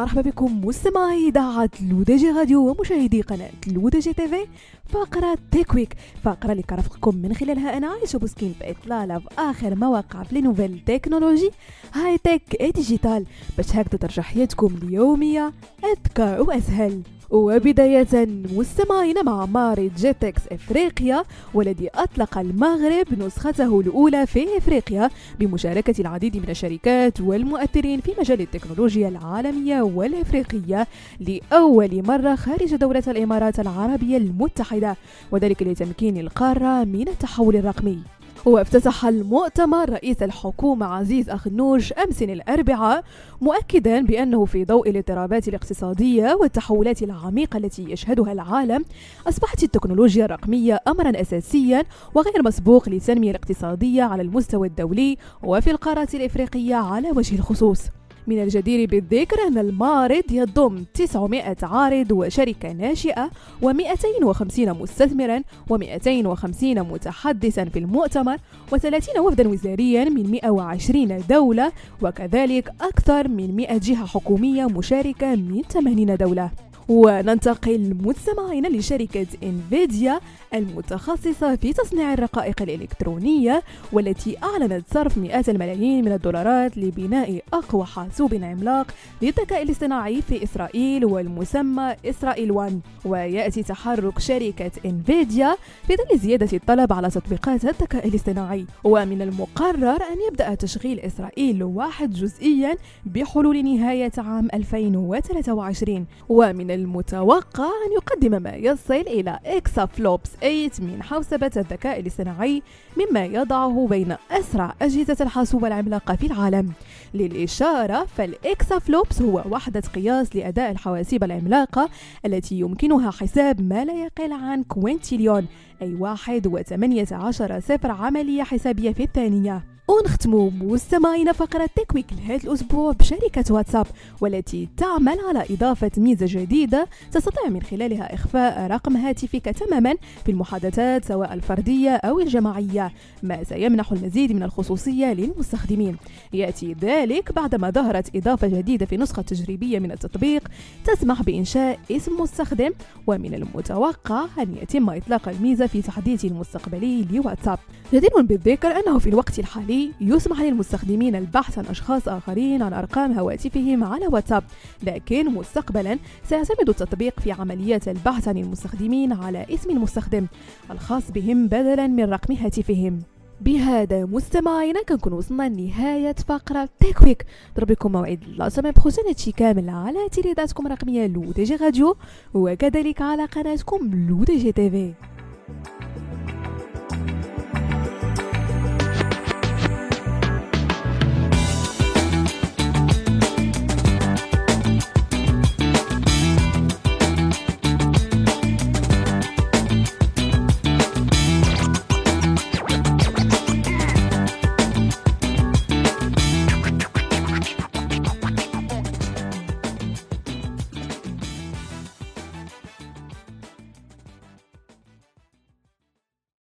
ومرحبا بكم مستمعي إذاعة L'ODJ Radio ومشاهدي قناة L'ODJ TV. فقرة Tech Week فقرة اللي كرفقكم من خلالها أنا عايشة بوسكين في إطلالة في آخر مواقع في nouvelles technologies high-tech digital باش هكذا ترجع حياتكم اليومية أذكى وأسهل. وبداية مستمعين مع معرض GITEX إفريقيا والذي أطلق المغرب نسخته الأولى في إفريقيا بمشاركة العديد من الشركات والمؤثرين في مجال التكنولوجيا العالمية والإفريقية لأول مرة خارج دولة الإمارات العربية المتحدة وذلك لتمكين القارة من التحول الرقمي. وافتتح المؤتمر رئيس الحكومة عزيز أخنوش أمس الأربعاء مؤكدا بأنه في ضوء الاضطرابات الاقتصادية والتحولات العميقة التي يشهدها العالم أصبحت التكنولوجيا الرقمية أمرا أساسيا وغير مسبوق للتنمية الاقتصادية على المستوى الدولي وفي القارة الإفريقية على وجه الخصوص. من الجدير بالذكر أن المعرض يضم 900 عارض وشركة ناشئة و250 مستثمرا و250 متحدثا في المؤتمر و30 وفدا وزاريا من 120 دولة وكذلك أكثر من 100 جهة حكومية مشاركة من 80 دولة. وننتقل مستمعين لشركة انفيديا المتخصصة في تصنيع الرقائق الإلكترونية والتي أعلنت صرف مئات الملايين من الدولارات لبناء أقوى حاسوب عملاق للذكاء الاصطناعي في إسرائيل والمسمى إسرائيل 1 ويأتي تحرك شركة انفيديا في ظل زيادة الطلب على تطبيقات الذكاء الاصطناعي. ومن المقرر أن يبدأ تشغيل إسرائيل واحد جزئيا بحلول نهاية عام 2023 ومن المتوقع أن يقدم ما يصل إلى إكسا فلوبس 8 من حوسبة الذكاء الاصطناعي مما يضعه بين أسرع أجهزة الحاسوب العملاقة في العالم. للإشارة فال exaflops هو وحدة قياس لأداء الحواسيب العملاقة التي يمكنها حساب ما لا يقل عن كوينتيليون أي واحد وثمانية عشر صفر عملية حسابية في الثانية. ونختموا مستمعينا فقرة Tech Week لهذا الأسبوع بشركة واتساب والتي تعمل على إضافة ميزة جديدة تستطيع من خلالها إخفاء رقم هاتفك تماما في المحادثات سواء الفردية أو الجماعية ما سيمنح المزيد من الخصوصية للمستخدمين. يأتي ذلك بعدما ظهرت إضافة جديدة في نسخة تجريبية من التطبيق تسمح بإنشاء اسم مستخدم ومن المتوقع أن يتم إطلاق الميزة في تحديث المستقبلي لواتساب. جدير بالذكر أنه في الوقت الحالي يسمح للمستخدمين البحث عن أشخاص آخرين عن أرقام هواتفهم على واتساب لكن مستقبلا سيعتمد التطبيق في عمليات البحث عن المستخدمين على اسم المستخدم الخاص بهم بدلا من رقم هاتفهم. بهذا مستمعينا كنكون وصلنا لنهاية فقرة Tech Week ضربكم موعد la semaine prochaine هادشي كامل على إذاعتكم الرقمية LODJ Radio وكذلك على قناتكم LODJ TV